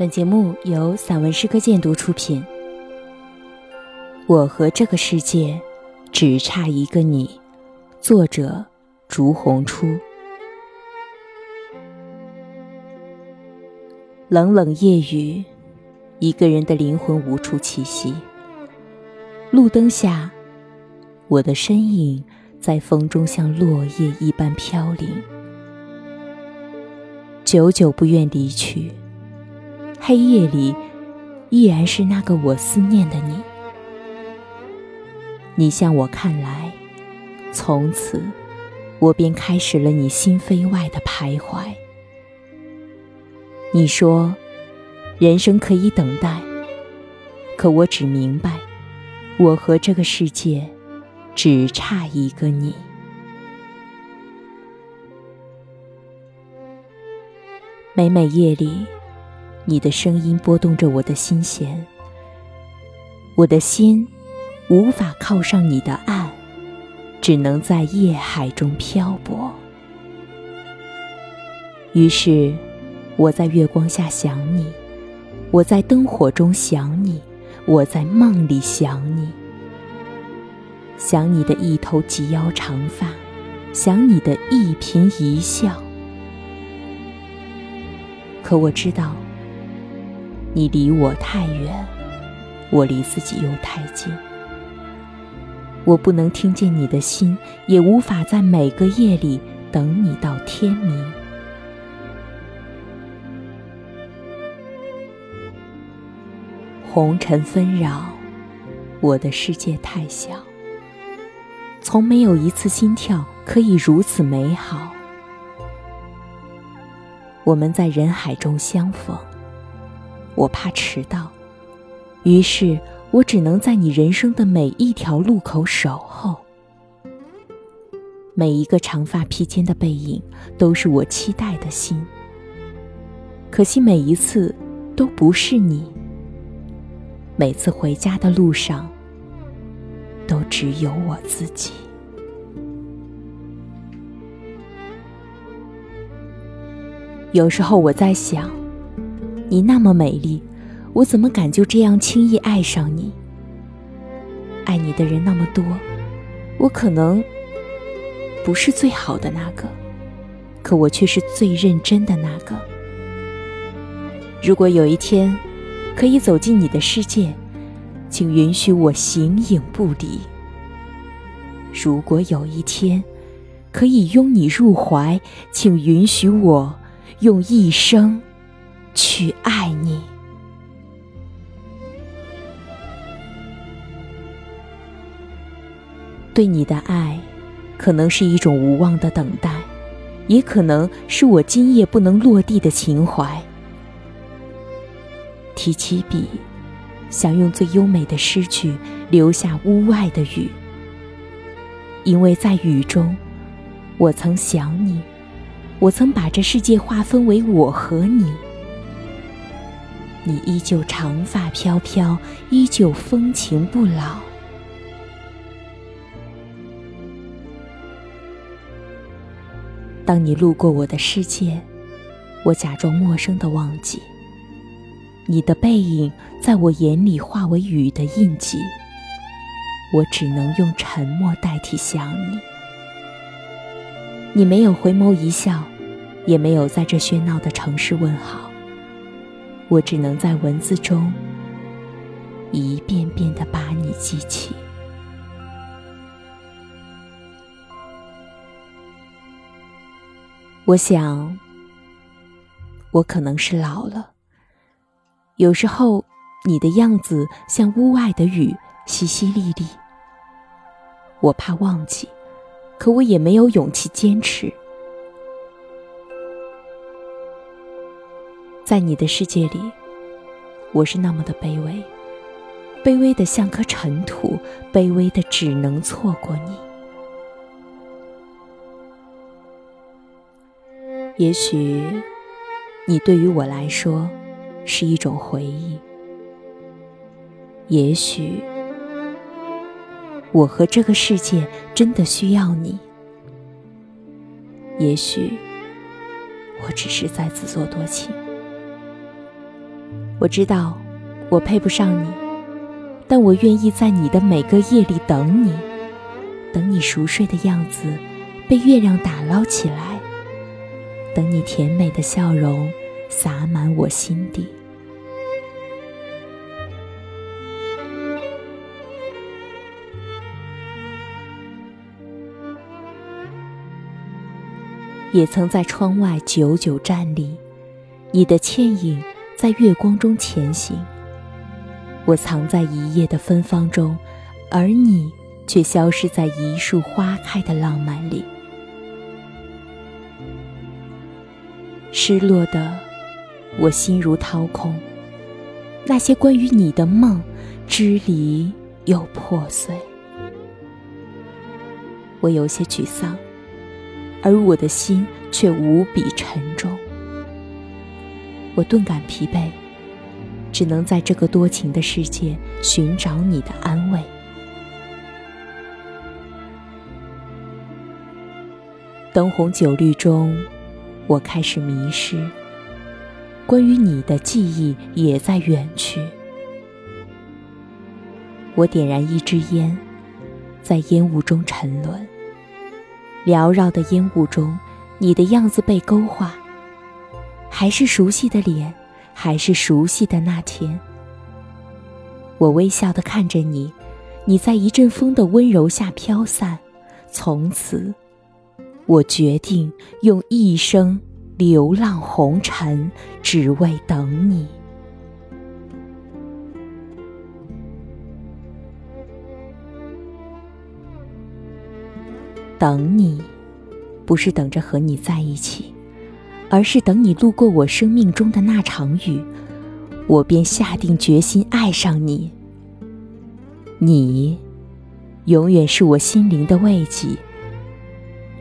本节目由散文诗歌鉴读出品。我和这个世界只差一个你，作者：竹红初。冷冷夜雨，一个人的灵魂无处栖息。路灯下，我的身影在风中像落叶一般飘零，久久不愿离去。黑夜里，依然是那个我思念的你。你向我看来，从此，我便开始了你心扉外的徘徊。你说，人生可以等待，可我只明白，我和这个世界，只差一个你。每每夜里。你的声音拨动着我的心弦，我的心无法靠上你的岸，只能在夜海中漂泊。于是，我在月光下想你，我在灯火中想你，我在梦里想你，想你的一头及腰长发，想你的一颦一笑。可我知道。你离我太远，我离自己又太近。我不能听见你的心，也无法在每个夜里等你到天明。红尘纷扰，我的世界太小，从没有一次心跳可以如此美好。我们在人海中相逢。我怕迟到，于是我只能在你人生的每一条路口守候。每一个长发披肩的背影，都是我期待的心。可惜每一次都不是你。每次回家的路上，都只有我自己。有时候我在想。你那么美丽，我怎么敢就这样轻易爱上你？爱你的人那么多，我可能不是最好的那个，可我却是最认真的那个。如果有一天可以走进你的世界，请允许我形影不离。如果有一天可以拥你入怀，请允许我用一生。去爱你，对你的爱，可能是一种无望的等待，也可能是我今夜不能落地的情怀。提起笔，想用最优美的诗句留下屋外的雨，因为在雨中，我曾想你，我曾把这世界划分为我和你。你依旧长发飘飘，依旧风情不老。当你路过我的世界，我假装陌生的忘记。你的背影在我眼里化为雨的印记，我只能用沉默代替想你。你没有回眸一笑，也没有在这喧闹的城市问好。我只能在文字中一遍遍的把你记起。我想，我可能是老了。有时候，你的样子像屋外的雨，淅淅沥沥。我怕忘记，可我也没有勇气坚持。在你的世界里，我是那么的卑微，卑微的像颗尘土，卑微的只能错过你。也许，你对于我来说是一种回忆；也许，我和这个世界真的需要你；也许，我只是在自作多情。我知道，我配不上你，但我愿意在你的每个夜里等你，等你熟睡的样子被月亮打捞起来，等你甜美的笑容洒满我心底。也曾在窗外久久站立，你的倩影。在月光中前行，我藏在一夜的芬芳中，而你却消失在一树花开的浪漫里。失落的我心如掏空，那些关于你的梦，支离又破碎。我有些沮丧，而我的心却无比沉重。我顿感疲惫，只能在这个多情的世界寻找你的安慰。灯红酒绿中，我开始迷失。关于你的记忆也在远去。我点燃一支烟，在烟雾中沉沦。缭绕的烟雾中，你的样子被勾画。还是熟悉的脸，还是熟悉的那天。我微笑的看着你，你在一阵风的温柔下飘散。从此，我决定用一生流浪红尘，只为等你。等你，不是等着和你在一起。而是等你路过我生命中的那场雨，我便下定决心爱上你。你，永远是我心灵的慰藉。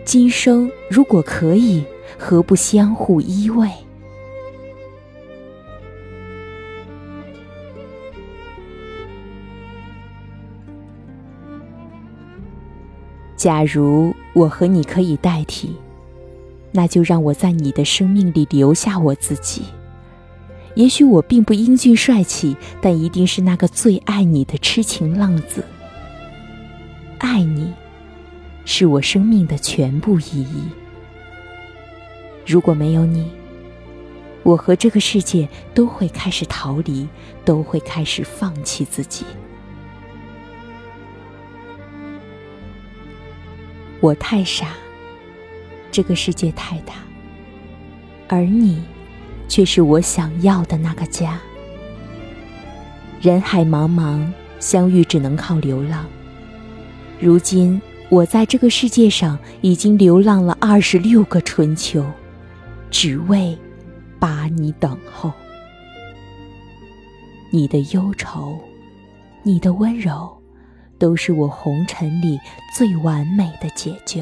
今生如果可以，何不相互依偎？假如我和你可以代替。那就让我在你的生命里留下我自己。也许我并不英俊帅气，但一定是那个最爱你的痴情浪子。爱你，是我生命的全部意义。如果没有你，我和这个世界都会开始逃离，都会开始放弃自己。我太傻。这个世界太大，而你，却是我想要的那个家。人海茫茫，相遇只能靠流浪。如今，我在这个世界上已经流浪了二十六个春秋，只为把你等候。你的忧愁，你的温柔，都是我红尘里最完美的解救。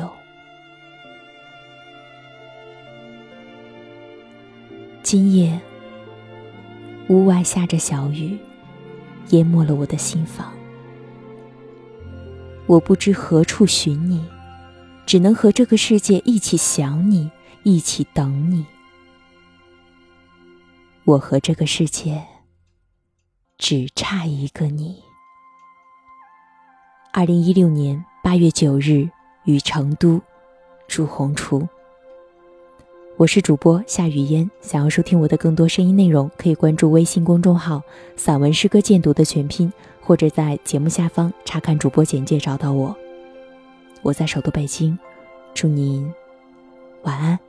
今夜，屋外下着小雨，淹没了我的心房。我不知何处寻你，只能和这个世界一起想你，一起等你。我和这个世界只差一个你。二零一六年八月九日，于成都，朱红初。我是主播夏雨嫣，想要收听我的更多声音内容，可以关注微信公众号“散文诗歌鉴读”的全拼，或者在节目下方查看主播简介找到我。我在首都北京，祝您晚安。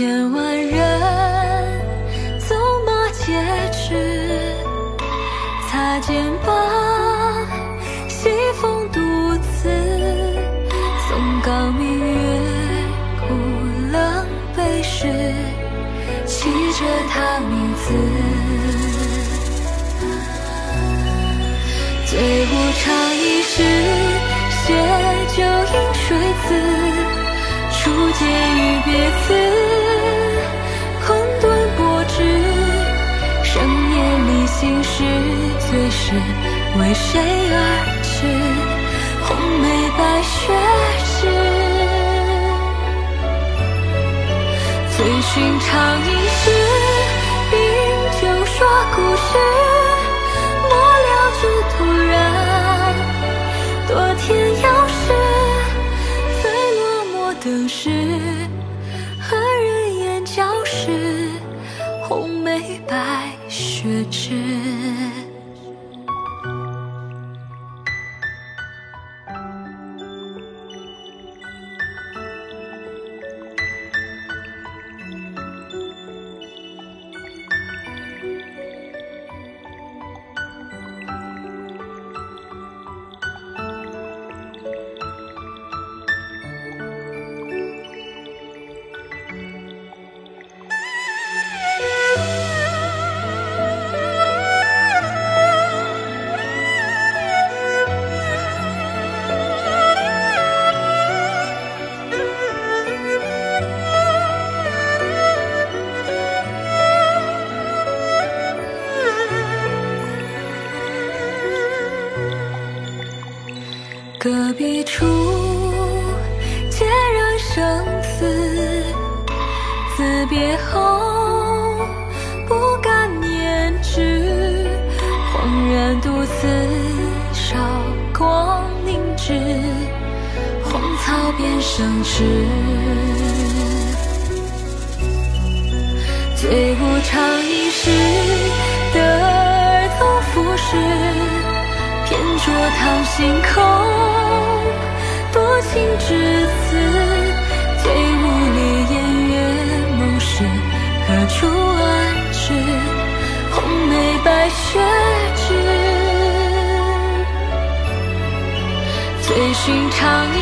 千万人走马皆知，擦肩吧，西风独自，松冈明月，孤冷悲时，记着他名字。醉无常，一世写酒饮水字，初见与别词，心事，最是为谁而痴？红梅白雪枝，最寻常一世，饮酒说故事。隔壁处，孑然生死。自别后，不敢念之。恍然独自，韶光凝滞，荒草变生枝。醉无常，一世得而同浮世，偏着堂心空。情至此，醉无力言月梦时，何处安置？红梅白雪枝，醉寻常饮